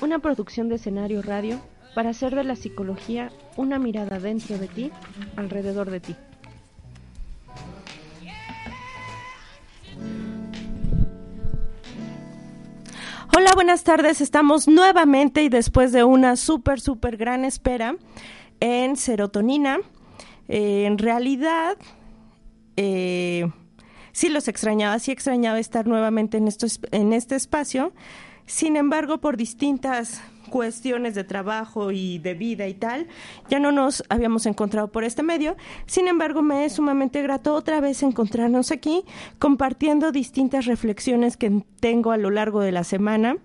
una producción de escenario radio para hacer de la psicología una mirada dentro de ti, alrededor de ti. Hola, buenas tardes. Estamos nuevamente y después de una súper, súper gran espera en serotonina. Eh, en realidad, eh, sí los extrañaba, sí extrañaba estar nuevamente en, en este espacio. Sin embargo, por distintas cuestiones de trabajo y de vida y tal, ya no nos habíamos encontrado por este medio. Sin embargo, me es sumamente grato otra vez encontrarnos aquí compartiendo distintas reflexiones que tengo a lo largo de la semana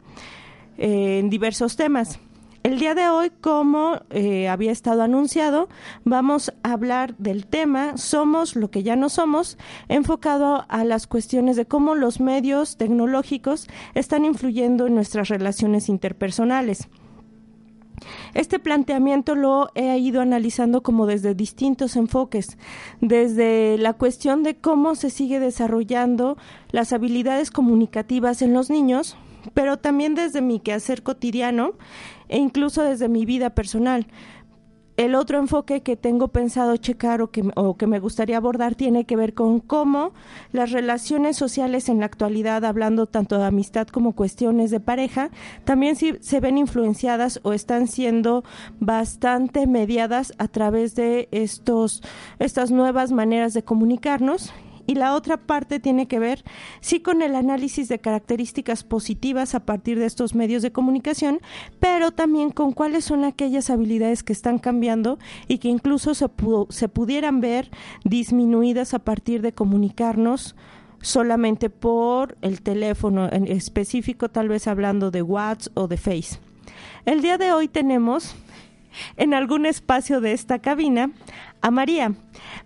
eh, en diversos temas. El día de hoy, como eh, había estado anunciado, vamos a hablar del tema Somos lo que ya no somos, enfocado a las cuestiones de cómo los medios tecnológicos están influyendo en nuestras relaciones interpersonales. Este planteamiento lo he ido analizando como desde distintos enfoques, desde la cuestión de cómo se sigue desarrollando las habilidades comunicativas en los niños, pero también desde mi quehacer cotidiano e incluso desde mi vida personal. El otro enfoque que tengo pensado checar o que, o que me gustaría abordar tiene que ver con cómo las relaciones sociales en la actualidad, hablando tanto de amistad como cuestiones de pareja, también se ven influenciadas o están siendo bastante mediadas a través de estos, estas nuevas maneras de comunicarnos y la otra parte tiene que ver sí con el análisis de características positivas a partir de estos medios de comunicación, pero también con cuáles son aquellas habilidades que están cambiando y que incluso se, se pudieran ver disminuidas a partir de comunicarnos solamente por el teléfono en específico, tal vez hablando de WhatsApp o de Face. El día de hoy tenemos en algún espacio de esta cabina a María.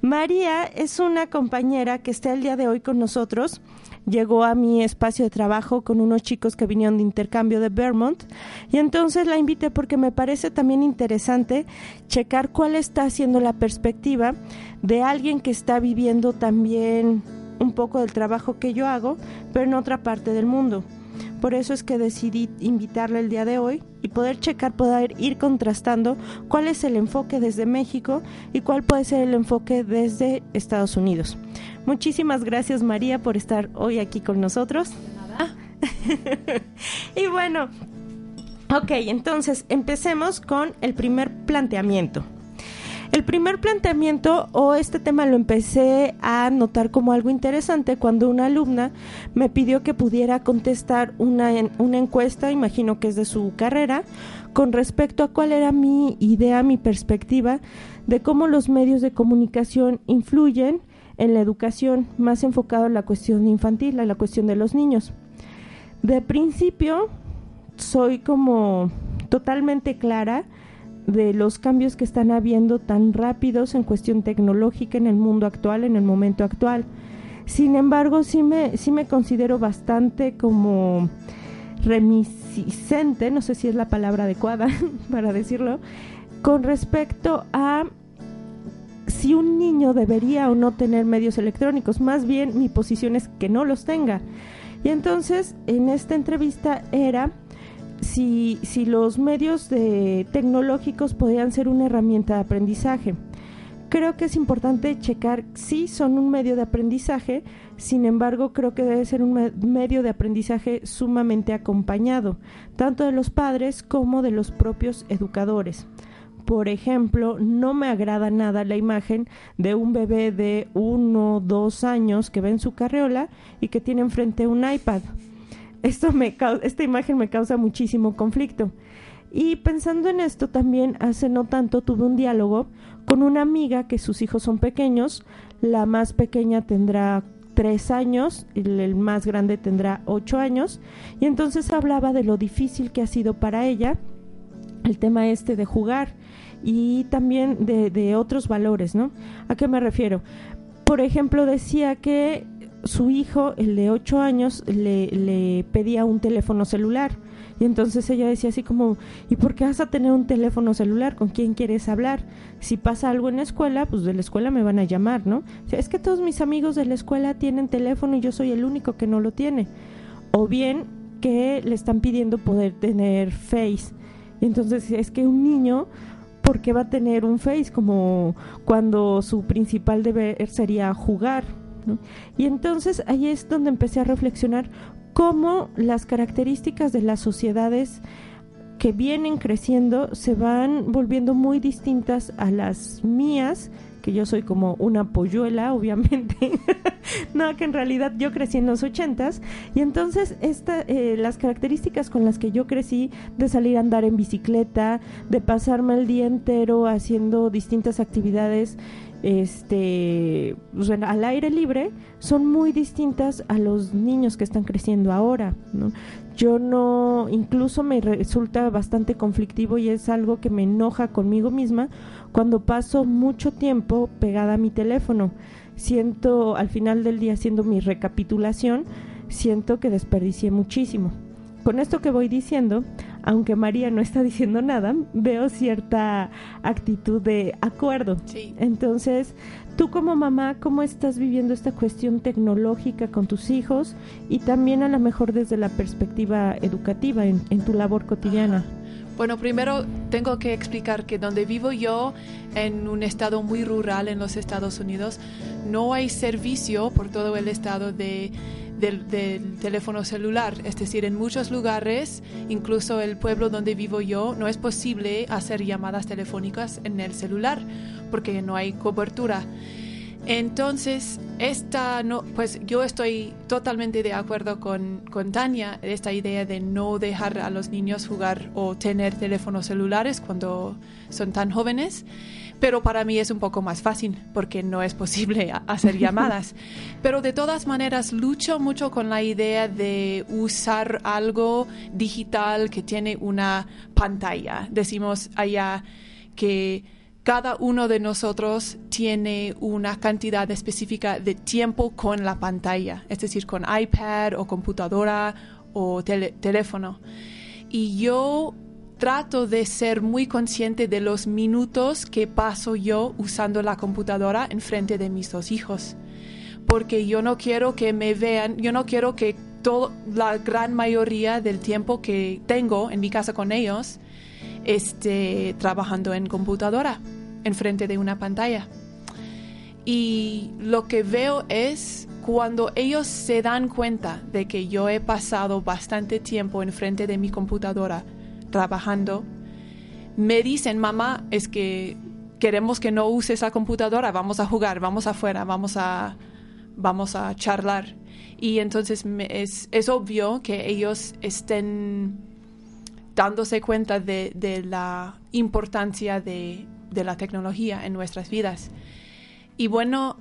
María es una compañera que está el día de hoy con nosotros. Llegó a mi espacio de trabajo con unos chicos que vinieron de intercambio de Vermont y entonces la invité porque me parece también interesante checar cuál está haciendo la perspectiva de alguien que está viviendo también un poco del trabajo que yo hago, pero en otra parte del mundo. Por eso es que decidí invitarle el día de hoy y poder checar, poder ir contrastando cuál es el enfoque desde México y cuál puede ser el enfoque desde Estados Unidos. Muchísimas gracias María por estar hoy aquí con nosotros. Nada. y bueno, ok, entonces empecemos con el primer planteamiento. El primer planteamiento o este tema lo empecé a notar como algo interesante cuando una alumna me pidió que pudiera contestar una, una encuesta, imagino que es de su carrera, con respecto a cuál era mi idea, mi perspectiva de cómo los medios de comunicación influyen en la educación, más enfocado en la cuestión infantil, en la cuestión de los niños. De principio, soy como totalmente clara de los cambios que están habiendo tan rápidos en cuestión tecnológica en el mundo actual, en el momento actual. Sin embargo, sí me, sí me considero bastante como remiscente, no sé si es la palabra adecuada para decirlo, con respecto a si un niño debería o no tener medios electrónicos. Más bien mi posición es que no los tenga. Y entonces en esta entrevista era si, si los medios de, tecnológicos podrían ser una herramienta de aprendizaje. Creo que es importante checar si son un medio de aprendizaje, sin embargo creo que debe ser un medio de aprendizaje sumamente acompañado, tanto de los padres como de los propios educadores. Por ejemplo, no me agrada nada la imagen de un bebé de uno o dos años que ve en su carriola y que tiene enfrente un iPad esto me esta imagen me causa muchísimo conflicto. Y pensando en esto también hace no tanto tuve un diálogo con una amiga que sus hijos son pequeños, la más pequeña tendrá tres años, el, más grande tendrá ocho años, y entonces hablaba de lo difícil que ha sido para ella el tema este de jugar y también de otros valores, ¿no? ¿A qué me refiero? Por ejemplo, decía que su hijo, el de 8 años, le, le pedía un teléfono celular. Y entonces ella decía así como, ¿y por qué vas a tener un teléfono celular? ¿Con quién quieres hablar? Si pasa algo en la escuela, pues de la escuela me van a llamar, ¿no? Es que todos mis amigos de la escuela tienen teléfono y yo soy el único que no lo tiene. O bien que le están pidiendo poder tener Face. Y entonces es que un niño ¿por qué va a tener un Face? Como cuando su principal deber sería jugar. Y entonces ahí es donde empecé a reflexionar cómo las características de las sociedades que vienen creciendo se van volviendo muy distintas a las mías que yo soy como una polluela, obviamente. no, que en realidad yo crecí en los ochentas. Y entonces esta, eh, las características con las que yo crecí, de salir a andar en bicicleta, de pasarme el día entero haciendo distintas actividades este pues, al aire libre son muy distintas a los niños que están creciendo ahora yo no incluso me resulta bastante conflictivo y es algo que me enoja conmigo misma cuando paso mucho tiempo pegada a mi teléfono. Siento al final del día haciendo mi recapitulación siento que desperdicié muchísimo. Con esto que voy diciendo aunque María no está diciendo nada, veo cierta actitud de acuerdo. Entonces, tú como mamá, ¿cómo estás viviendo esta cuestión tecnológica con tus hijos y también a lo mejor desde la perspectiva educativa en, tu labor cotidiana? Bueno, primero tengo que explicar que donde vivo yo, en un estado muy rural en los Estados Unidos, no hay servicio por todo el estado de del, teléfono celular. Es decir, en muchos lugares, incluso el pueblo donde vivo yo, no es posible hacer llamadas telefónicas en el celular porque no hay cobertura. Entonces, esta no, pues yo estoy totalmente de acuerdo con, con Tania, esta idea de no dejar a los niños jugar o tener teléfonos celulares cuando son tan jóvenes pero para mí es un poco más fácil porque no es posible hacer llamadas. pero de todas maneras lucho mucho con la idea de usar algo digital que tiene una pantalla. Decimos allá que cada uno de nosotros tiene una cantidad específica de tiempo con la pantalla, es decir, con iPad o computadora o teléfono. Y yo trato de ser muy consciente de los minutos que paso yo usando la computadora en frente de mis dos hijos. Porque yo no quiero que me vean, yo no quiero que toda la gran mayoría del tiempo que tengo en mi casa con ellos esté trabajando en computadora, en frente de una pantalla. Y lo que veo es cuando ellos se dan cuenta de que yo he pasado bastante tiempo en frente de mi computadora, trabajando, me dicen, mamá, es que queremos que no use esa computadora, vamos a jugar, vamos afuera, vamos a, vamos a charlar. Y entonces es, es, obvio que ellos estén dándose cuenta de, de la importancia de, de, la tecnología en nuestras vidas. Y bueno,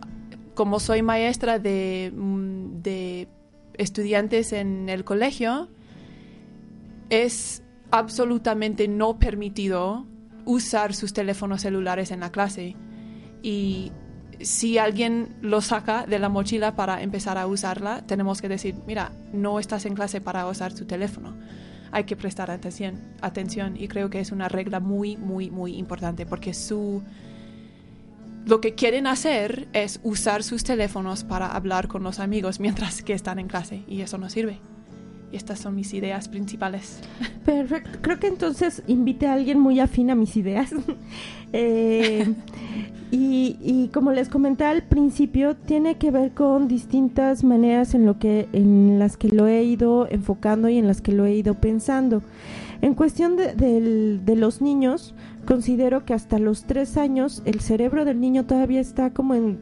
como soy maestra de, mm, de estudiantes en el colegio, es absolutamente no permitido usar sus teléfonos celulares en la clase. Y si alguien lo saca de la mochila para empezar a usarla, tenemos que decir, mira, no estás en clase para usar tu teléfono. Hay que prestar atención, atención y creo que es una regla muy, muy, muy importante porque su, lo que quieren hacer es usar sus teléfonos para hablar con los amigos mientras que están en clase y eso no sirve. Estas son mis ideas principales. Perfecto. Creo que entonces invite a alguien muy afín a mis ideas. Eh, y, y, como les comenté al principio, tiene que ver con distintas maneras en, lo que, en las que lo he ido enfocando y en las que lo he ido pensando. En cuestión de, de los niños, considero que hasta los tres años el cerebro del niño todavía está como en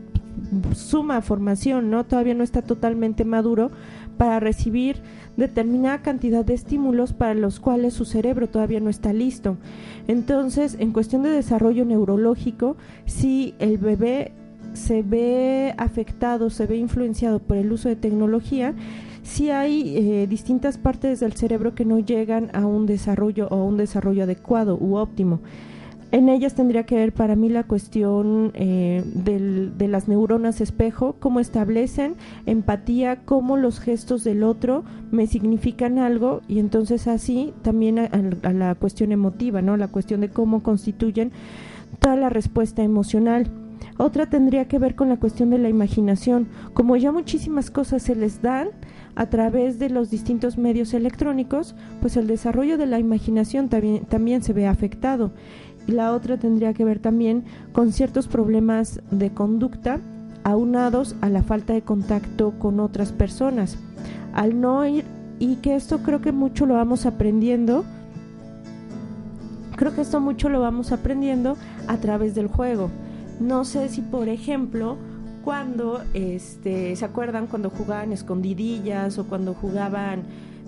suma formación, ¿no? Todavía no está totalmente maduro para recibir determinada cantidad de estímulos para los cuales su cerebro todavía no está listo. Entonces, en cuestión de desarrollo neurológico, si el bebé se ve afectado, se ve influenciado por el uso de tecnología, sí hay eh, distintas partes del cerebro que no llegan a un desarrollo o un desarrollo adecuado u óptimo. En ellas tendría que ver para mí la cuestión eh, de las neuronas espejo, cómo establecen empatía, cómo los gestos del otro me significan algo y entonces así también a, la cuestión emotiva, ¿no? La cuestión de cómo constituyen toda la respuesta emocional. Otra tendría que ver con la cuestión de la imaginación. Como ya muchísimas cosas se les dan a través de los distintos medios electrónicos, pues el desarrollo de la imaginación también se ve afectado. La otra tendría que ver también con ciertos problemas de conducta aunados a la falta de contacto con otras personas. Al no ir, y que esto creo que mucho lo vamos aprendiendo, creo que esto mucho lo vamos aprendiendo a través del juego. No sé si, por ejemplo, cuando, este, ¿se acuerdan cuando jugaban escondidillas o cuando jugaban,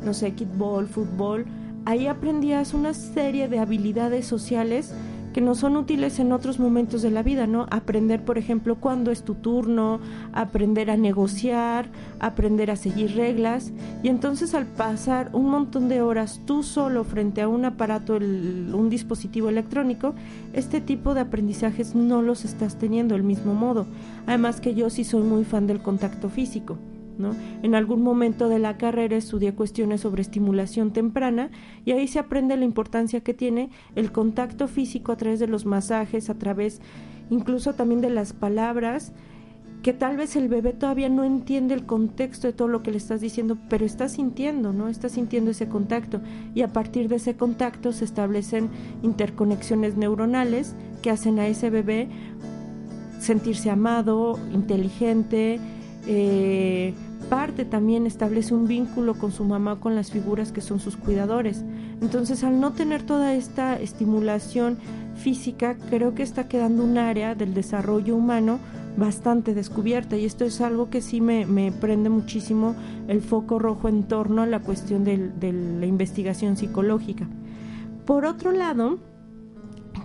no sé, kickball, fútbol? Ahí aprendías una serie de habilidades sociales que no son útiles en otros momentos de la vida, ¿no? Aprender, por ejemplo, cuándo es tu turno, aprender a negociar, aprender a seguir reglas. Y entonces al pasar un montón de horas tú solo frente a un aparato, un dispositivo electrónico, este tipo de aprendizajes no los estás teniendo del mismo modo. Además que yo sí soy muy fan del contacto físico. En algún momento de la carrera estudié cuestiones sobre estimulación temprana y ahí se aprende la importancia que tiene el contacto físico a través de los masajes, a través incluso también de las palabras, que tal vez el bebé todavía no entiende el contexto de todo lo que le estás diciendo, pero está sintiendo, ¿no? Está sintiendo ese contacto y a partir de ese contacto se establecen interconexiones neuronales que hacen a ese bebé sentirse amado, inteligente, eh, parte también establece un vínculo con su mamá, con las figuras que son sus cuidadores. Entonces, al no tener toda esta estimulación física, creo que está quedando un área del desarrollo humano bastante descubierta y esto es algo que sí me, prende muchísimo el foco rojo en torno a la cuestión de, la investigación psicológica. Por otro lado,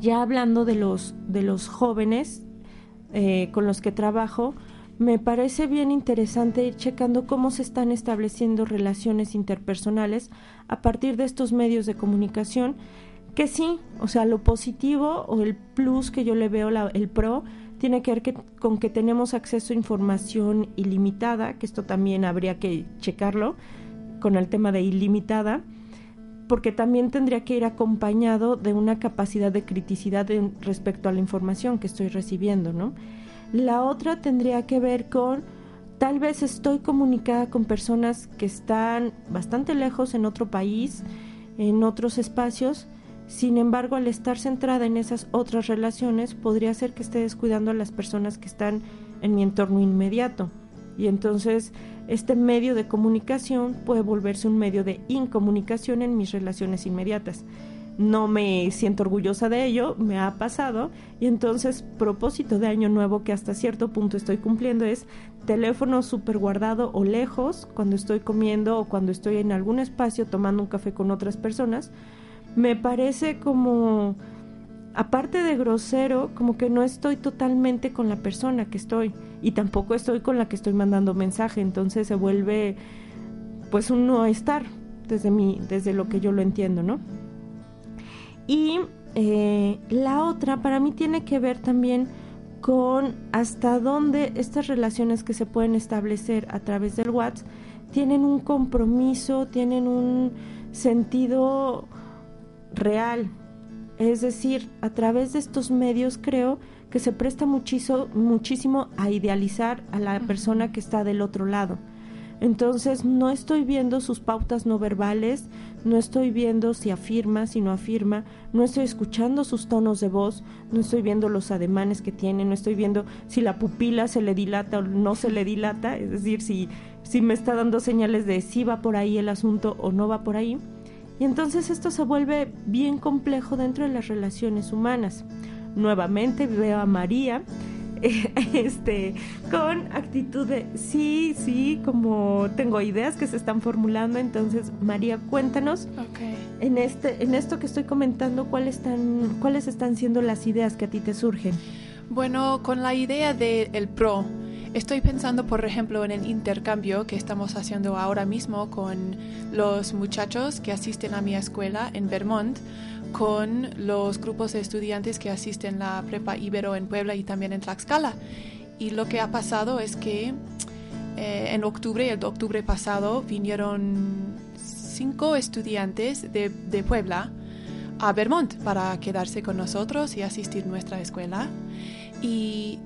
ya hablando de los, de los jóvenes eh, con los que trabajo, me parece bien interesante ir checando cómo se están estableciendo relaciones interpersonales a partir de estos medios de comunicación, que sí, o sea, lo positivo o el plus que yo le veo, el pro, tiene que ver con que tenemos acceso a información ilimitada, que esto también habría que checarlo con el tema de ilimitada, porque también tendría que ir acompañado de una capacidad de criticidad respecto a la información que estoy recibiendo, ¿no? La otra tendría que ver con tal vez estoy comunicada con personas que están bastante lejos en otro país, en otros espacios, sin embargo, al estar centrada en esas otras relaciones, podría ser que esté descuidando a las personas que están en mi entorno inmediato. Y entonces, este medio de comunicación puede volverse un medio de incomunicación en mis relaciones inmediatas no me siento orgullosa de ello, me ha pasado y entonces propósito de año nuevo que hasta cierto punto estoy cumpliendo es teléfono súper guardado o lejos cuando estoy comiendo o cuando estoy en algún espacio tomando un café con otras personas. Me parece como, aparte de grosero, como que no estoy totalmente con la persona que estoy y tampoco estoy con la que estoy mandando mensaje, entonces se vuelve pues un no estar desde mi, desde lo que yo lo entiendo, ¿no? Y eh, la otra para mí tiene que ver también con hasta dónde estas relaciones que se pueden establecer a través del WhatsApp tienen un compromiso, tienen un sentido real. Es decir, a través de estos medios creo que se presta muchísimo, muchísimo a idealizar a la persona que está del otro lado. Entonces no estoy viendo sus pautas no verbales, no estoy viendo si afirma, si no afirma, no estoy escuchando sus tonos de voz, no estoy viendo los ademanes que tiene, no estoy viendo si la pupila se le dilata o no se le dilata, es decir, si, si me está dando señales de si va por ahí el asunto o no va por ahí. Y entonces esto se vuelve bien complejo dentro de las relaciones humanas. Nuevamente veo a María este, con actitud de sí, sí, como tengo ideas que se están formulando. Entonces, María, cuéntanos en, este, en esto que estoy comentando, ¿cuáles están, ¿cuáles están siendo las ideas que a ti te surgen? Bueno, con la idea del el pro, Estoy pensando, por ejemplo, en el intercambio que estamos haciendo ahora mismo con los muchachos que asisten a mi escuela en Vermont, con los grupos de estudiantes que asisten la Prepa Ibero en Puebla y también en Tlaxcala. Y lo que ha pasado es que eh, en octubre, el octubre pasado, vinieron cinco estudiantes de, de Puebla a Vermont para quedarse con nosotros y asistir nuestra escuela. Y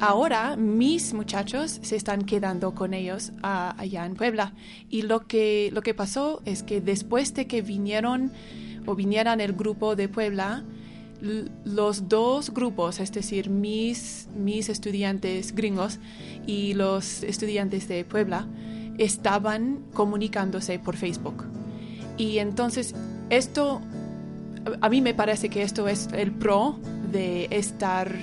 ahora mis muchachos se están quedando con ellos allá en Puebla. Y lo que, lo que pasó es que después de que vinieron o vinieran el grupo de Puebla, los dos grupos, es decir, mis, mis estudiantes gringos y los estudiantes de Puebla, estaban comunicándose por Facebook. Y entonces esto, a mí me parece que esto es el pro de estar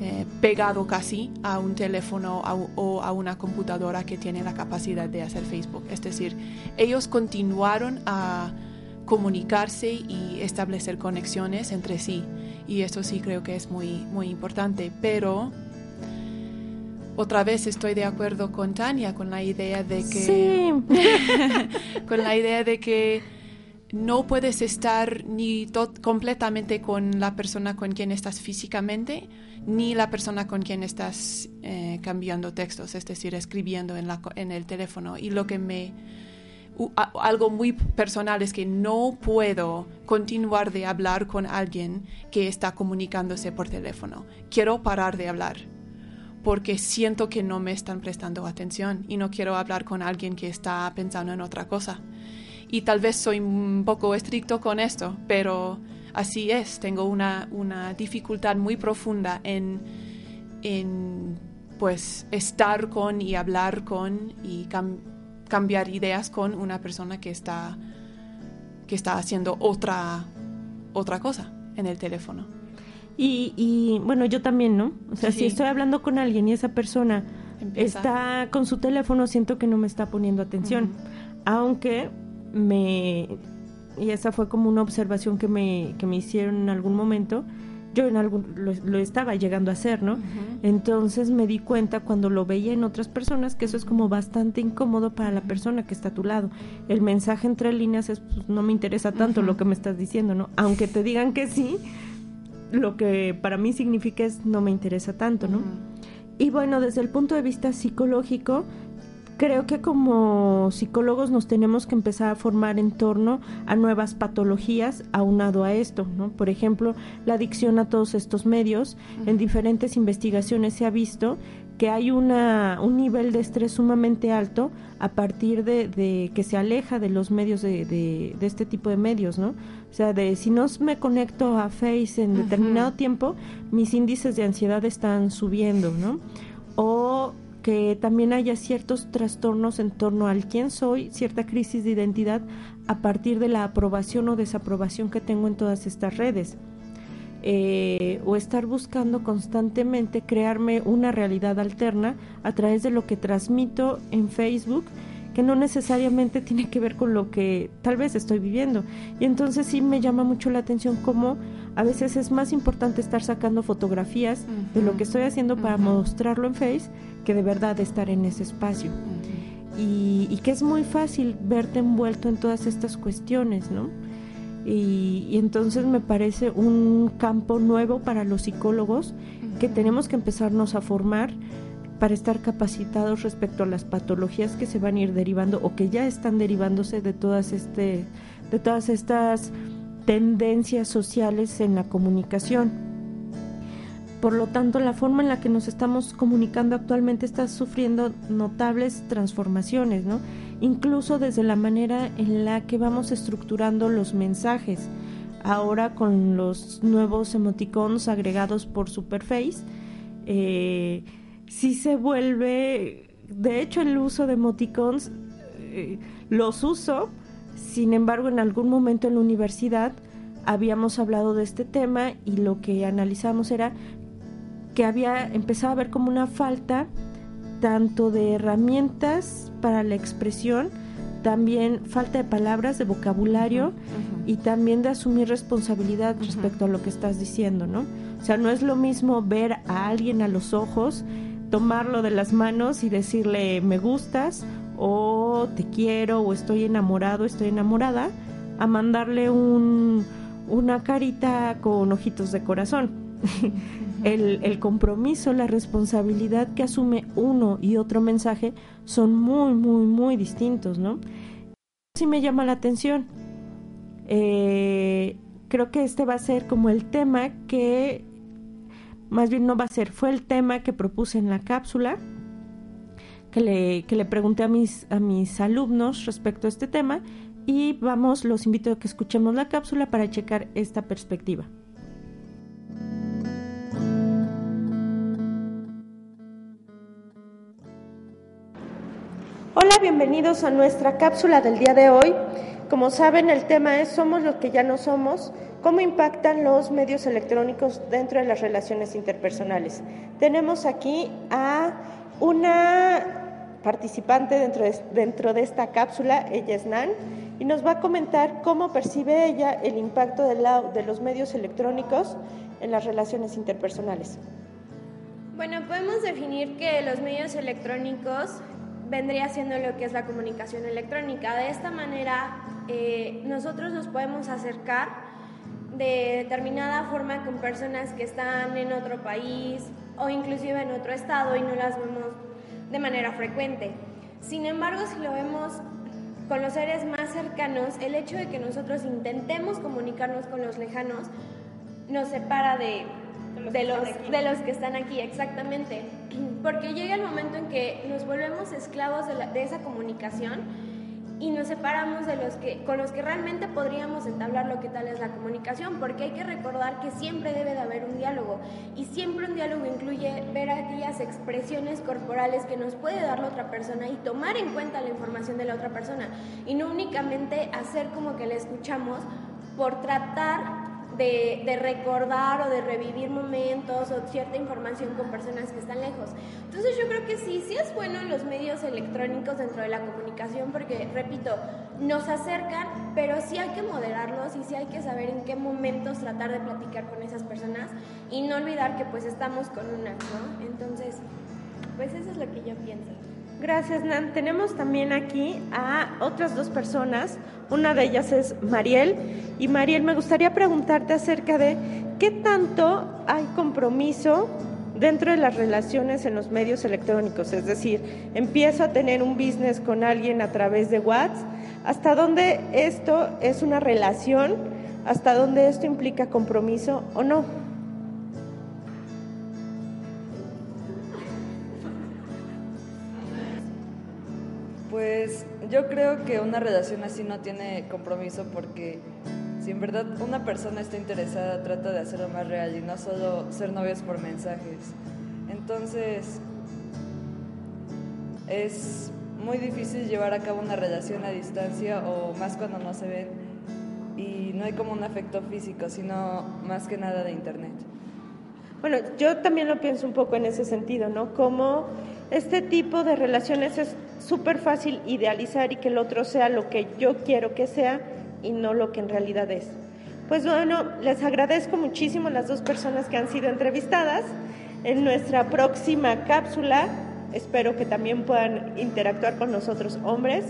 eh, pegado casi a un teléfono o a una computadora que tiene la capacidad de hacer Facebook. Es decir, ellos continuaron a comunicarse y establecer conexiones entre sí. Y esto sí creo que es muy, muy importante. Pero otra vez estoy de acuerdo con Tania con la idea de que... con la idea de que no puedes estar ni completamente con la persona con quien estás físicamente, ni la persona con quien estás eh, cambiando textos, es decir, escribiendo en, la, en el teléfono. Y lo que me... algo muy personal es que no puedo continuar de hablar con alguien que está comunicándose por teléfono. Quiero parar de hablar porque siento que no me están prestando atención y no quiero hablar con alguien que está pensando en otra cosa y tal vez soy un poco estricto con esto, pero así es, tengo una, una dificultad muy profunda en, en, pues estar con y hablar con y cambiar ideas con una persona que está, que está haciendo otra, otra cosa en el teléfono. Y, y bueno, yo también, ¿no? O sea, si estoy hablando con alguien y esa persona está con su teléfono, siento que no me está poniendo atención. Aunque me y esa fue como una observación que me, que me hicieron en algún momento yo en algún lo, estaba llegando a hacer, ¿no? Entonces me di cuenta cuando lo veía en otras personas que eso es como bastante incómodo para la persona que está a tu lado. El mensaje entre líneas es pues, no me interesa tanto lo que me estás diciendo, ¿no? Aunque te digan que sí, lo que para mí significa es no me interesa tanto, ¿no? Y bueno, desde el punto de vista psicológico, creo que como psicólogos nos tenemos que empezar a formar en torno a nuevas patologías aunado a esto, ¿no? Por ejemplo, la adicción a todos estos medios. En diferentes investigaciones se ha visto que hay una, un nivel de estrés sumamente alto a partir de, que se aleja de los medios de, de, este tipo de medios, ¿no? O sea, de si no me conecto a Face en determinado tiempo, mis índices de ansiedad están subiendo, ¿no? O que también haya ciertos trastornos en torno al quién soy, cierta crisis de identidad a partir de la aprobación o desaprobación que tengo en todas estas redes. Eh, o estar buscando constantemente crearme una realidad alterna a través de lo que transmito en Facebook que no necesariamente tiene que ver con lo que tal vez estoy viviendo. Y entonces sí me llama mucho la atención cómo a veces es más importante estar sacando fotografías de lo que estoy haciendo para mostrarlo en Face que de verdad estar en ese espacio. y, que es muy fácil verte envuelto en todas estas cuestiones, ¿no? Y, y, entonces me parece un campo nuevo para los psicólogos que tenemos que empezarnos a formar para estar capacitados respecto a las patologías que se van a ir derivando o que ya están derivándose de todas este de todas estas tendencias sociales en la comunicación. Por lo tanto, la forma en la que nos estamos comunicando actualmente está sufriendo notables transformaciones, ¿no? Incluso desde la manera en la que vamos estructurando los mensajes. Ahora con los nuevos emoticons agregados por Superface, eh, sí se vuelve, de hecho el uso de emoticons eh, los uso, sin embargo en algún momento en la universidad habíamos hablado de este tema y lo que analizamos era que había empezado a haber como una falta tanto de herramientas para la expresión, también falta de palabras, de vocabulario y también de asumir responsabilidad respecto a lo que estás diciendo, ¿no? O sea, no es lo mismo ver a alguien a los ojos, tomarlo de las manos y decirle me gustas o te quiero o estoy enamorado, estoy enamorada, a mandarle un, una carita con ojitos de corazón. el, compromiso, la responsabilidad que asume uno y otro mensaje son muy, muy, muy distintos, ¿no? Sí me llama la atención. Eh, creo que este va a ser como el tema que, más bien no va a ser, fue el tema que propuse en la cápsula, que le, que le pregunté a mis, a mis alumnos respecto a este tema y vamos, los invito a que escuchemos la cápsula para checar esta perspectiva. Hola, bienvenidos a nuestra cápsula del día de hoy. Como saben, el tema es Somos los que ya no somos, cómo impactan los medios electrónicos dentro de las relaciones interpersonales. Tenemos aquí a una participante dentro de, dentro de esta cápsula, ella es Nan, y nos va a comentar cómo percibe ella el impacto de, de los medios electrónicos en las relaciones interpersonales. Bueno, podemos definir que los medios electrónicos vendría siendo lo que es la comunicación electrónica. De esta manera, eh, nosotros nos podemos acercar de determinada forma con personas que están en otro país o inclusive en otro estado y no las vemos de manera frecuente. Sin embargo, si lo vemos con los seres más cercanos, el hecho de que nosotros intentemos comunicarnos con los lejanos nos separa de, de los, de los que están aquí, exactamente. Porque llega el momento en que nos volvemos esclavos de, esa comunicación y nos separamos de los que con los que realmente podríamos entablar lo que tal es la comunicación, porque hay que recordar que siempre debe de haber un diálogo y siempre un diálogo incluye ver aquellas expresiones corporales que nos puede dar la otra persona y tomar en cuenta la información de la otra persona y no únicamente hacer como que le escuchamos por tratar de, recordar o de revivir momentos o cierta información con personas que están lejos. Entonces yo creo que sí, sí es bueno los medios electrónicos dentro de la comunicación porque, repito, nos acercan, pero sí hay que moderarlos y sí hay que saber en qué momentos tratar de platicar con esas personas y no olvidar que pues estamos con una, ¿no? Entonces, pues eso es lo que yo pienso. Gracias, Nan. Tenemos también aquí a otras dos personas. Una de ellas es Mariel. Y Mariel, me gustaría preguntarte acerca de qué tanto hay compromiso dentro de las relaciones en los medios electrónicos. Es decir, empiezo a tener un business con alguien a través de WhatsApp. ¿Hasta dónde esto es una relación? ¿Hasta dónde esto implica compromiso o no? Pues yo creo que una relación así no tiene compromiso porque si en verdad una persona está interesada trata de hacerlo más real y no solo ser novios por mensajes. Entonces es muy difícil llevar a cabo una relación a distancia o más cuando no se ven y no hay como un afecto físico, sino más que nada de internet. Bueno, yo también lo pienso un poco en ese sentido, ¿no? Como este tipo de relaciones es súper fácil idealizar y que el otro sea lo que yo quiero que sea y no lo que en realidad es. Pues bueno, les agradezco muchísimo las dos personas que han sido entrevistadas. En nuestra próxima cápsula espero que también puedan interactuar con nosotros hombres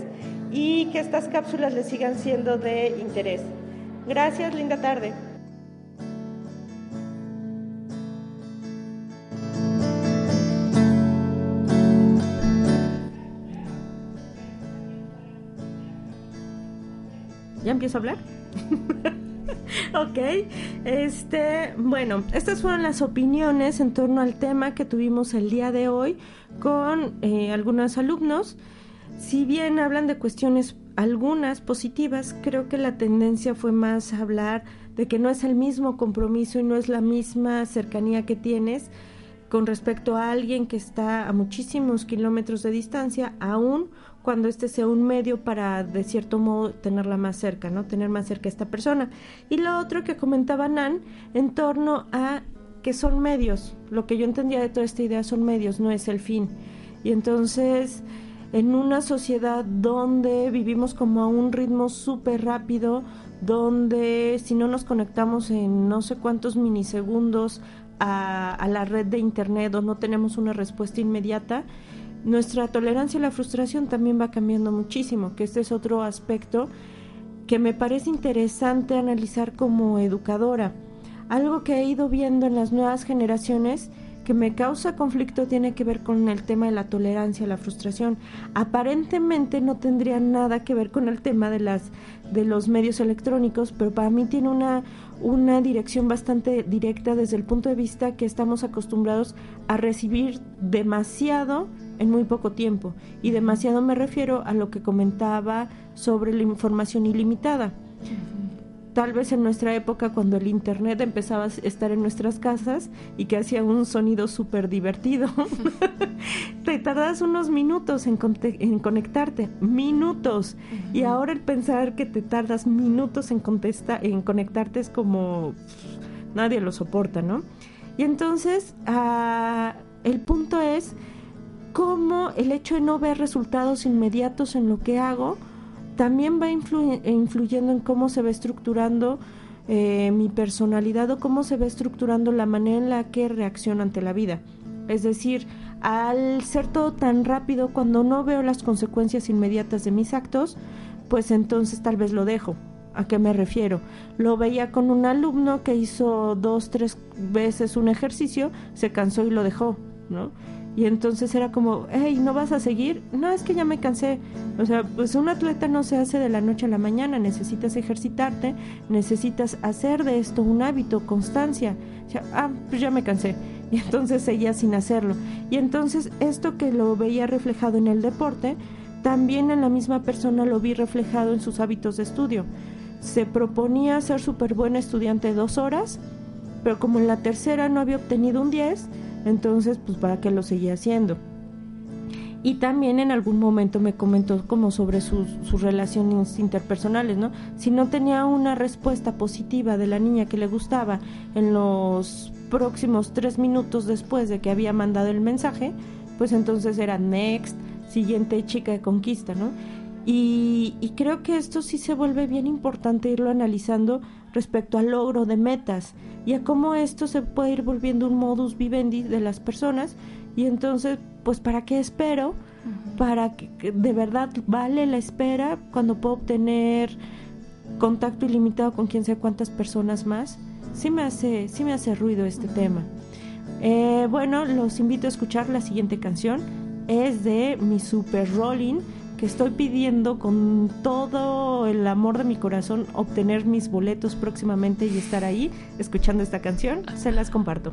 y que estas cápsulas les sigan siendo de interés. Gracias, linda tarde. ¿Ya empiezo a hablar? ok, este, bueno, estas fueron las opiniones en torno al tema que tuvimos el día de hoy con eh, algunos alumnos. Si bien hablan de cuestiones algunas positivas, creo que la tendencia fue más hablar de que no es el mismo compromiso y no es la misma cercanía que tienes con respecto a alguien que está a muchísimos kilómetros de distancia, aún cuando este sea un medio para, de cierto modo, tenerla más cerca, ¿no? Tener más cerca a esta persona. Y lo otro que comentaba Nan en torno a que son medios. Lo que yo entendía de toda esta idea son medios, no es el fin. Y entonces, en una sociedad donde vivimos como a un ritmo súper rápido, donde si no nos conectamos en no sé cuántos minisegundos a, a, la red de internet o no tenemos una respuesta inmediata, nuestra tolerancia a la frustración también va cambiando muchísimo, que este es otro aspecto que me parece interesante analizar como educadora. Algo que he ido viendo en las nuevas generaciones que me causa conflicto tiene que ver con el tema de la tolerancia a la frustración. Aparentemente no tendría nada que ver con el tema de las de los medios electrónicos, pero para mí tiene una una dirección bastante directa desde el punto de vista que estamos acostumbrados a recibir demasiado en muy poco tiempo. Y demasiado me refiero a lo que comentaba sobre la información ilimitada tal vez en nuestra época cuando el internet empezaba a estar en nuestras casas y que hacía un sonido súper divertido, te tardas unos minutos en, en conectarte, minutos. Y ahora el pensar que te tardas minutos en, contesta en conectarte es como nadie lo soporta, ¿no? Y entonces ah, el punto es cómo el hecho de no ver resultados inmediatos en lo que hago, también va influyendo en cómo se va estructurando eh, mi personalidad o cómo se va estructurando la manera en la que reacciono ante la vida. Es decir, al ser todo tan rápido, cuando no veo las consecuencias inmediatas de mis actos, pues entonces tal vez lo dejo. ¿A qué me refiero? Lo veía con un alumno que hizo dos, tres veces un ejercicio, se cansó y lo dejó, ¿no? Y entonces era como, hey, ¿no vas a seguir? No, es que ya me cansé. O sea, pues un atleta no se hace de la noche a la mañana, necesitas ejercitarte, necesitas hacer de esto un hábito, constancia. Ah, pues ya me cansé. Y entonces seguía sin hacerlo. Y entonces esto que lo veía reflejado en el deporte, también en la misma persona lo vi reflejado en sus hábitos de estudio. Se proponía ser súper buen estudiante dos horas, pero como en la tercera no había obtenido un 10, entonces, pues para qué lo seguía haciendo. Y también en algún momento me comentó como sobre sus, sus, relaciones interpersonales, ¿no? Si no tenía una respuesta positiva de la niña que le gustaba en los próximos tres minutos después de que había mandado el mensaje, pues entonces era next, siguiente chica de conquista, ¿no? Y, y creo que esto sí se vuelve bien importante irlo analizando respecto al logro de metas y a cómo esto se puede ir volviendo un modus vivendi de las personas. Y entonces pues para qué espero para que de verdad vale la espera cuando puedo obtener contacto ilimitado con quién sé cuántas personas más. Sí me hace sí me hace ruido este tema. Eh, bueno los invito a escuchar la siguiente canción. Es de mi super rolling que estoy pidiendo con todo el amor de mi corazón obtener mis boletos próximamente y estar ahí escuchando esta canción, se las comparto.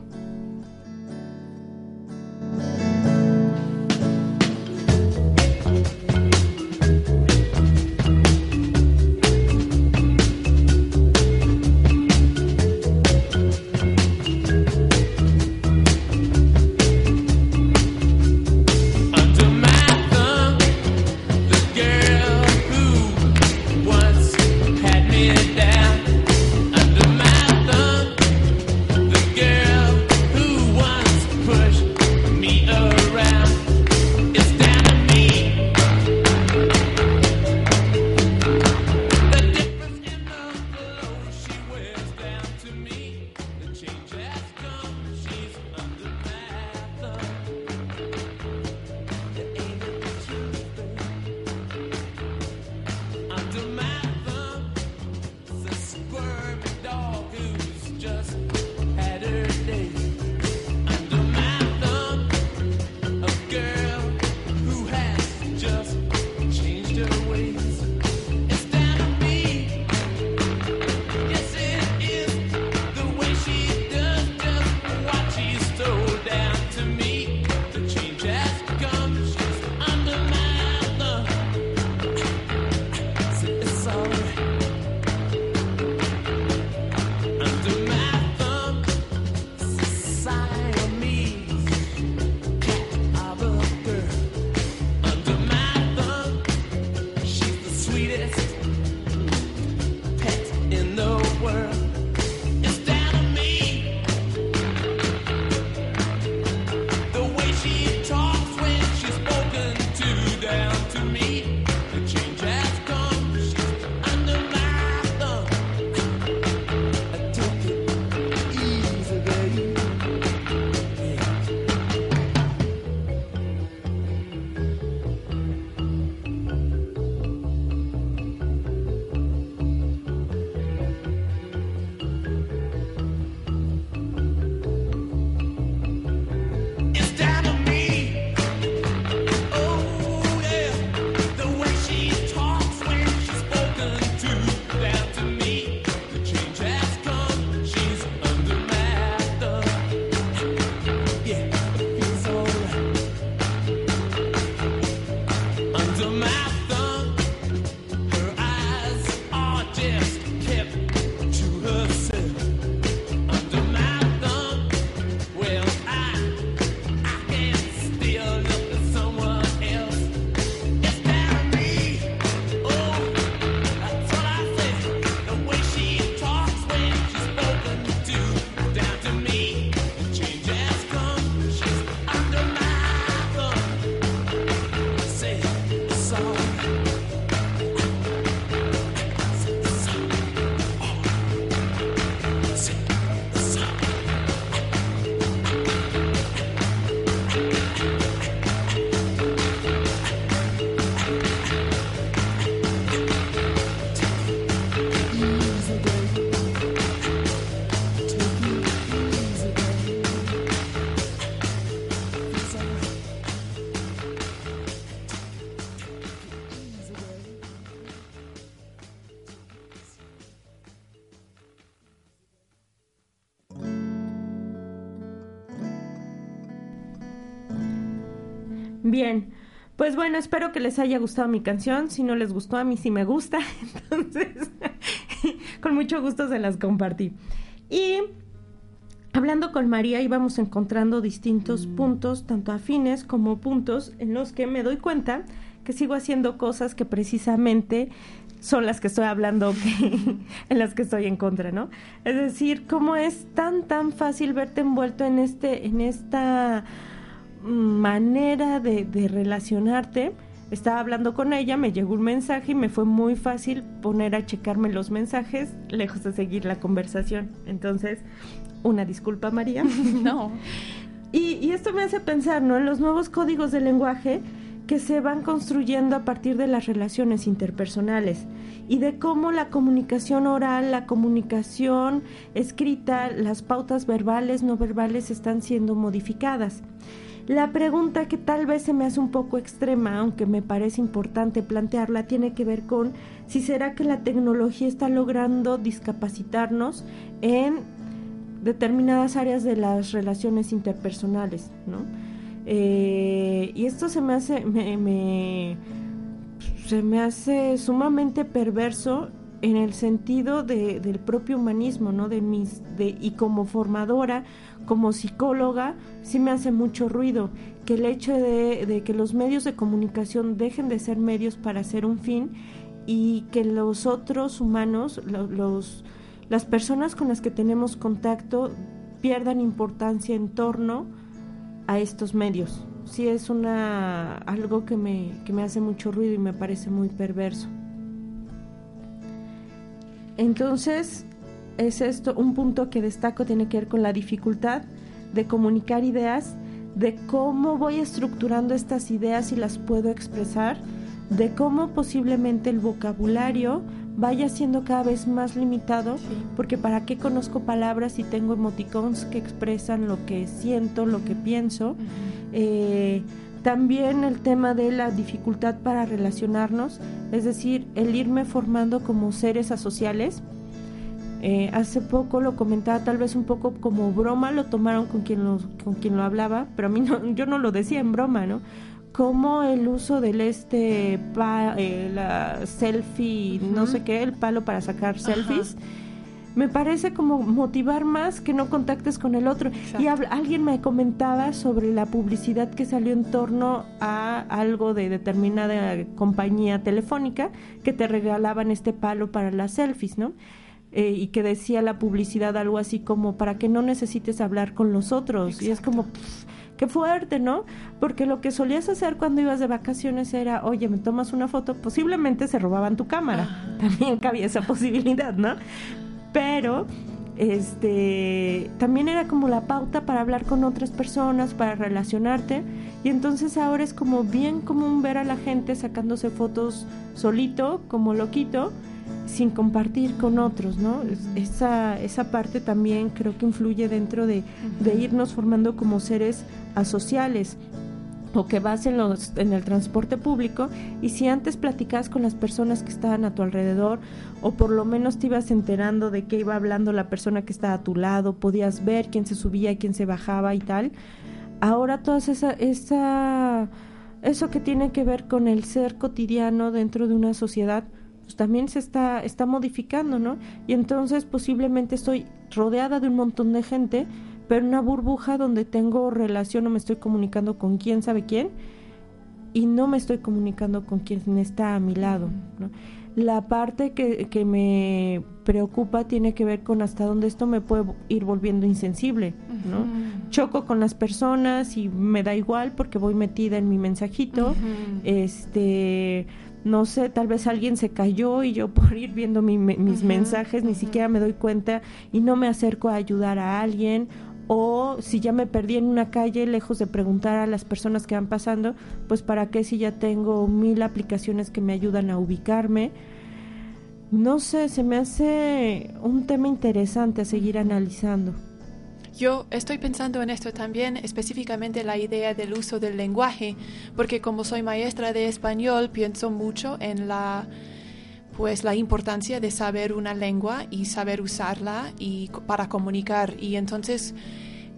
Bien, pues bueno, espero que les haya gustado mi canción. Si no les gustó, a mí sí me gusta. Entonces, con mucho gusto se las compartí. Y hablando con María íbamos encontrando distintos puntos, tanto afines como puntos en los que me doy cuenta que sigo haciendo cosas que precisamente son las que estoy hablando en las que estoy en contra, ¿no? Es decir, cómo es tan tan fácil verte envuelto en este en esta manera de, de relacionarte. Estaba hablando con ella, me llegó un mensaje y me fue muy fácil poner a checarme los mensajes lejos de seguir la conversación. Entonces, una disculpa, María. No. Y, y, esto me hace pensar, ¿no? En los nuevos códigos de lenguaje que se van construyendo a partir de las relaciones interpersonales y de cómo la comunicación oral, la comunicación escrita, las pautas verbales, no verbales están siendo modificadas. La pregunta que tal vez se me hace un poco extrema, aunque me parece importante plantearla, tiene que ver con si será que la tecnología está logrando discapacitarnos en determinadas áreas de las relaciones interpersonales, ¿no? Eh, y esto se me hace, me, se me hace sumamente perverso en el sentido de, del propio humanismo, ¿no? De mis, y como formadora, como psicóloga, sí me hace mucho ruido que el hecho de, que los medios de comunicación dejen de ser medios para hacer un fin y que los otros humanos, los las personas con las que tenemos contacto pierdan importancia en torno a estos medios. Sí es una algo que me, que me hace mucho ruido y me parece muy perverso. Entonces, es esto, un punto que destaco tiene que ver con la dificultad de comunicar ideas, de cómo voy estructurando estas ideas y las puedo expresar, de cómo posiblemente el vocabulario vaya siendo cada vez más limitado, porque para qué conozco palabras si tengo emoticons que expresan lo que siento, lo que pienso. eh, también el tema de la dificultad para relacionarnos, es decir, el irme formando como seres asociales. Eh, hace poco lo comentaba tal vez un poco como broma, lo tomaron con quien lo, con quien lo hablaba, pero a mí no, yo no lo decía en broma, ¿no? como el uso del este pa, eh, la selfie, uh -huh. no sé qué, el palo para sacar selfies. Me parece como motivar más que no contactes con el otro. Exacto. Y alguien me comentaba sobre la publicidad que salió en torno a algo de determinada compañía telefónica que te regalaban este palo para las selfies, ¿no? Eh, y que decía la publicidad algo así como para que no necesites hablar con los otros. Exacto. Y es como... Pff, qué fuerte, ¿no? Porque lo que solías hacer cuando ibas de vacaciones era, oye, me tomas una foto, posiblemente se robaban tu cámara. Ah. También cabía esa posibilidad, ¿no? Pero este también era como la pauta para hablar con otras personas, para relacionarte. Y entonces ahora es como bien común ver a la gente sacándose fotos solito, como loquito, sin compartir con otros, ¿no? Esa, esa parte también creo que influye dentro de, de irnos formando como seres asociales o que vas en, los, en el transporte público y si antes platicabas con las personas que estaban a tu alrededor o por lo menos te ibas enterando de qué iba hablando la persona que estaba a tu lado, podías ver quién se subía, quién se bajaba y tal, ahora toda esa, esa eso que tiene que ver con el ser cotidiano dentro de una sociedad pues también se está, está modificando, ¿no? Y entonces posiblemente estoy rodeada de un montón de gente, pero una burbuja donde tengo relación o me estoy comunicando con quién sabe quién y no me estoy comunicando con quien está a mi lado, ¿no? La parte que, que me preocupa tiene que ver con hasta dónde esto me puede ir volviendo insensible, ¿no? Uh -huh. Choco con las personas y me da igual porque voy metida en mi mensajito, uh -huh. este no sé, tal vez alguien se cayó y yo por ir viendo mi, mis uh -huh, mensajes ni uh -huh. siquiera me doy cuenta y no me acerco a ayudar a alguien o si ya me perdí en una calle lejos de preguntar a las personas que van pasando, pues para qué si ya tengo mil aplicaciones que me ayudan a ubicarme. No sé, se me hace un tema interesante a seguir analizando. Yo estoy pensando en esto también, específicamente la idea del uso del lenguaje, porque como soy maestra de español, pienso mucho en la pues la importancia de saber una lengua y saber usarla y para comunicar. Y entonces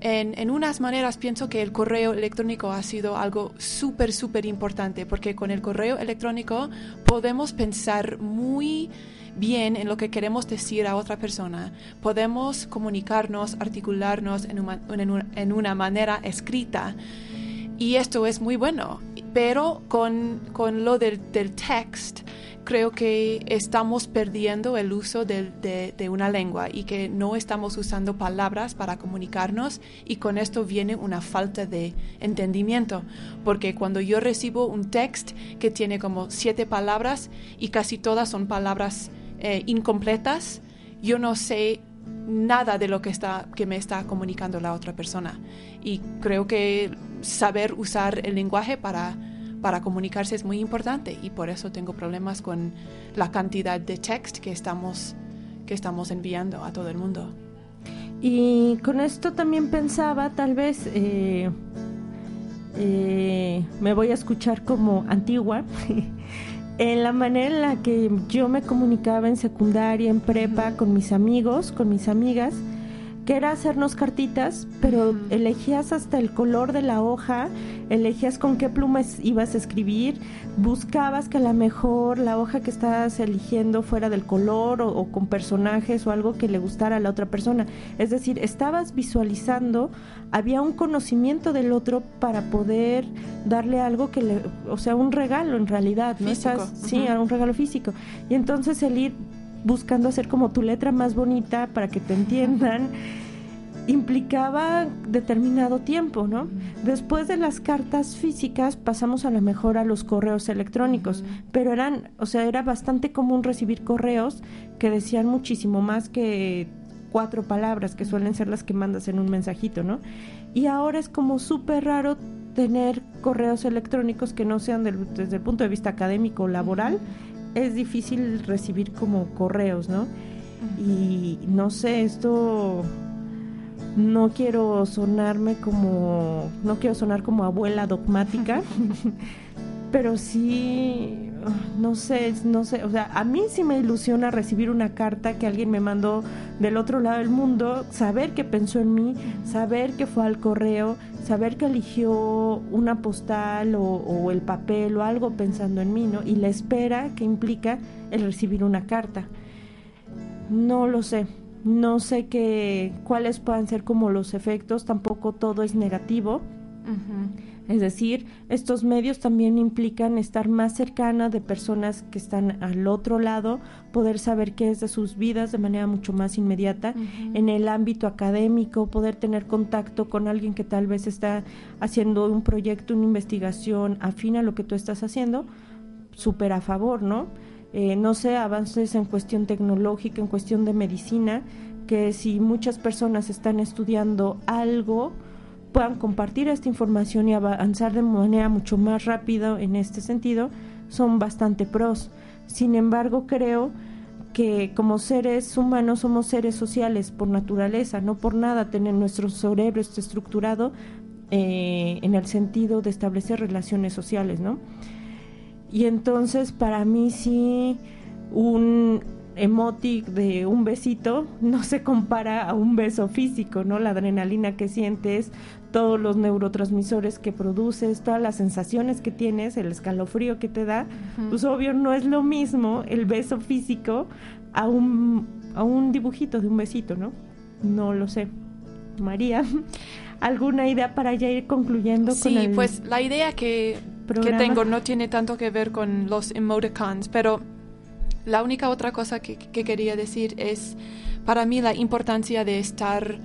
en, en, unas maneras pienso que el correo electrónico ha sido algo súper, súper importante, porque con el correo electrónico podemos pensar muy bien en lo que queremos decir a otra persona. Podemos comunicarnos, articularnos en una, manera escrita. Y esto es muy bueno. Pero con, con lo del, del text, creo que estamos perdiendo el uso de, de, una lengua y que no estamos usando palabras para comunicarnos y con esto viene una falta de entendimiento. Porque cuando yo recibo un text que tiene como siete palabras y casi todas son palabras eh, incompletas, yo no sé nada de lo que, está, que me está comunicando la otra persona. Y creo que saber usar el lenguaje para para comunicarse es muy importante y por eso tengo problemas con la cantidad de text que estamos, que estamos enviando a todo el mundo. Y con esto también pensaba, tal vez eh, eh, me voy a escuchar como antigua, en la manera en la que yo me comunicaba en secundaria, en prepa, con mis amigos, con mis amigas que era hacernos cartitas, pero elegías hasta el color de la hoja, elegías con qué plumas ibas a escribir, buscabas que a lo mejor la hoja que estabas eligiendo fuera del color o, con personajes o algo que le gustara a la otra persona. Es decir, estabas visualizando, había un conocimiento del otro para poder darle algo que le, o sea, un regalo en realidad, ¿no? Estás, sí, un regalo físico. Y entonces el ir buscando hacer como tu letra más bonita para que te entiendan, implicaba determinado tiempo, ¿no? Después de las cartas físicas pasamos a lo mejor a los correos electrónicos, pero eran, o sea, era bastante común recibir correos que decían muchísimo más que cuatro palabras, que suelen ser las que mandas en un mensajito, ¿no? Y ahora es como súper raro tener correos electrónicos que no sean desde el punto de vista académico o laboral, es difícil recibir como correos, ¿no? Y no sé, esto no quiero sonarme como, no quiero sonar como abuela dogmática, pero sí no sé, no sé, o sea, a mí sí me ilusiona recibir una carta que alguien me mandó del otro lado del mundo, saber que pensó en mí, saber que fue al correo, saber que eligió una postal o, el papel o algo pensando en mí, ¿no? Y la espera que implica el recibir una carta. No lo sé, no sé qué, cuáles puedan ser como los efectos, tampoco todo es negativo. Es decir, estos medios también implican estar más cercana de personas que están al otro lado, poder saber qué es de sus vidas de manera mucho más inmediata. En el ámbito académico, poder tener contacto con alguien que tal vez está haciendo un proyecto, una investigación afín a lo que tú estás haciendo, súper a favor, ¿no? Eh, no sé, avances en cuestión tecnológica, en cuestión de medicina, que si muchas personas están estudiando algo, puedan compartir esta información y avanzar de manera mucho más rápida en este sentido, son bastante pros. Sin embargo, creo que como seres humanos somos seres sociales por naturaleza, no por nada tener nuestro cerebro estructurado eh, en el sentido de establecer relaciones sociales, ¿no? Y entonces para mí sí un emotic de un besito no se compara a un beso físico, ¿no? La adrenalina que sientes, todos los neurotransmisores que produces, todas las sensaciones que tienes, el escalofrío que te da, pues obvio no es lo mismo el beso físico a un, a un dibujito de un besito, ¿no? No lo sé. María, ¿alguna idea para ya ir concluyendo sí, con el pues la idea que, que tengo no tiene tanto que ver con los emoticons, pero la única otra cosa que, que quería decir es para mí la importancia de estar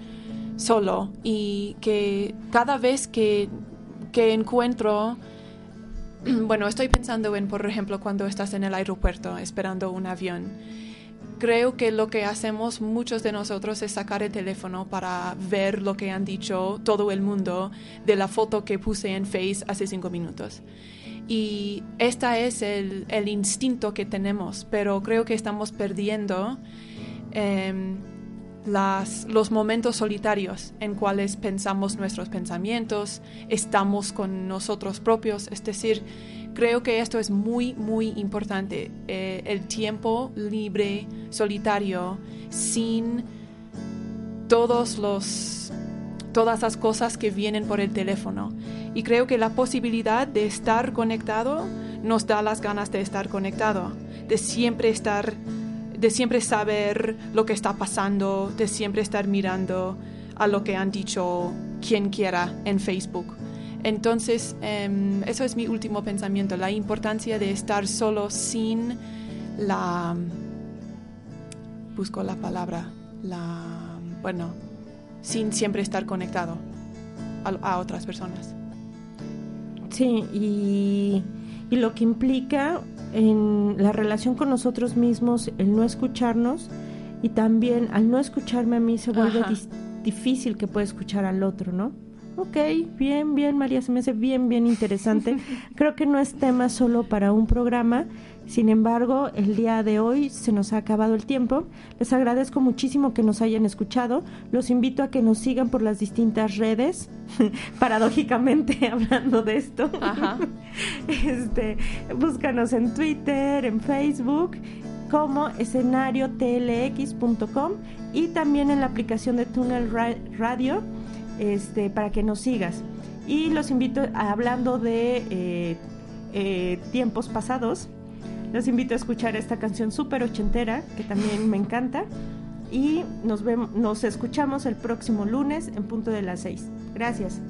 solo y que cada vez que, que encuentro, bueno, estoy pensando en, por ejemplo, cuando estás en el aeropuerto esperando un avión. Creo que lo que hacemos muchos de nosotros es sacar el teléfono para ver lo que han dicho todo el mundo de la foto que puse en Face hace cinco minutos. Y este es el, el instinto que tenemos, pero creo que estamos perdiendo. Eh, las, los momentos solitarios en cuales pensamos nuestros pensamientos, estamos con nosotros propios, es decir, creo que esto es muy, muy importante, eh, el tiempo libre, solitario, sin todos los todas las cosas que vienen por el teléfono. Y creo que la posibilidad de estar conectado nos da las ganas de estar conectado, de siempre estar, de siempre saber lo que está pasando, de siempre estar mirando a lo que han dicho quien quiera en Facebook. Entonces, em, eso es mi último pensamiento, la importancia de estar solo sin la... Busco la palabra, la... Bueno, sin siempre estar conectado a, otras personas. Sí, y, y, lo que implica en la relación con nosotros mismos, el no escucharnos, y también al no escucharme a mí se vuelve difícil que pueda escuchar al otro, ¿no? Ok, bien, bien, María, se me hace bien, bien interesante. Creo que no es tema solo para un programa, sin embargo, el día de hoy se nos ha acabado el tiempo. Les agradezco muchísimo que nos hayan escuchado. Los invito a que nos sigan por las distintas redes, paradójicamente hablando de esto. Este, búscanos en Twitter, en Facebook como escenariotlx.com y también en la aplicación de Tunnel Radio este, para que nos sigas. Y los invito, a, hablando de eh, eh, tiempos pasados, los invito a escuchar esta canción súper ochentera, que también me encanta. Y nos, vemos, nos escuchamos el próximo lunes en punto de las seis. Gracias.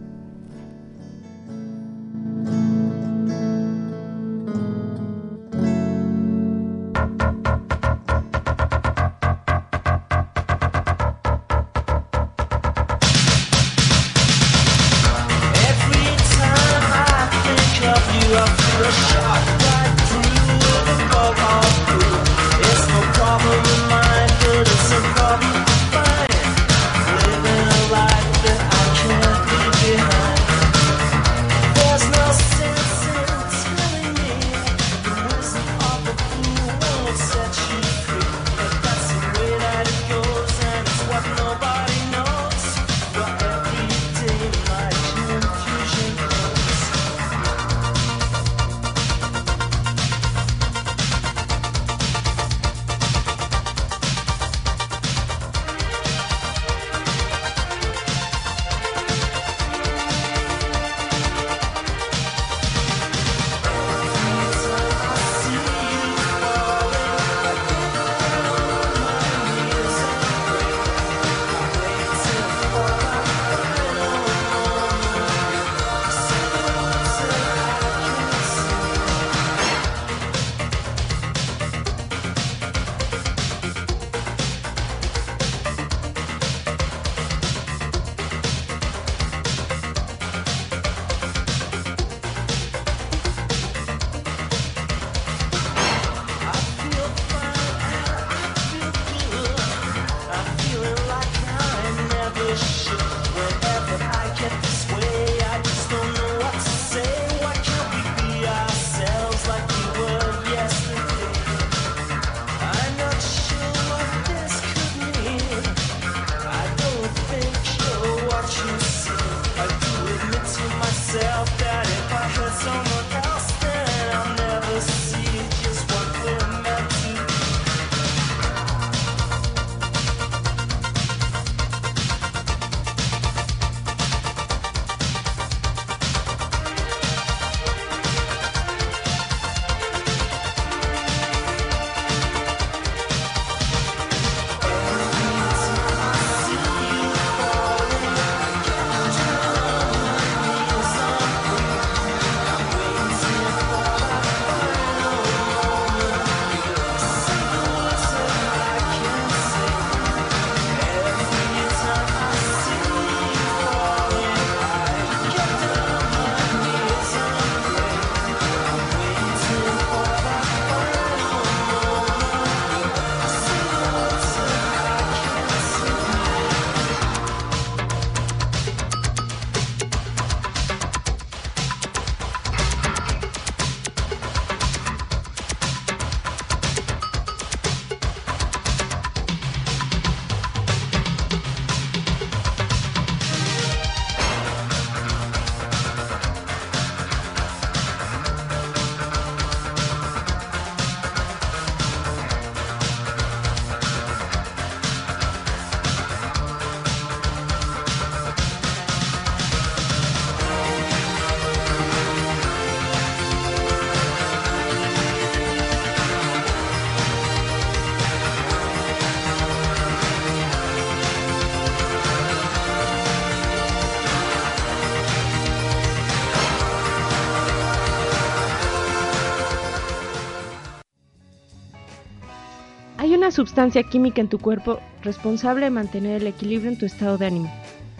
Sustancia química en tu cuerpo responsable de mantener el equilibrio en tu estado de ánimo.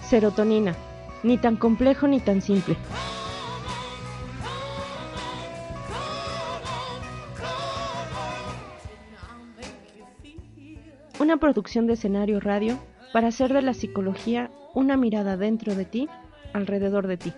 Serotonina, ni tan complejo ni tan simple. Una producción de escenario radio para hacer de la psicología una mirada dentro de ti, alrededor de ti.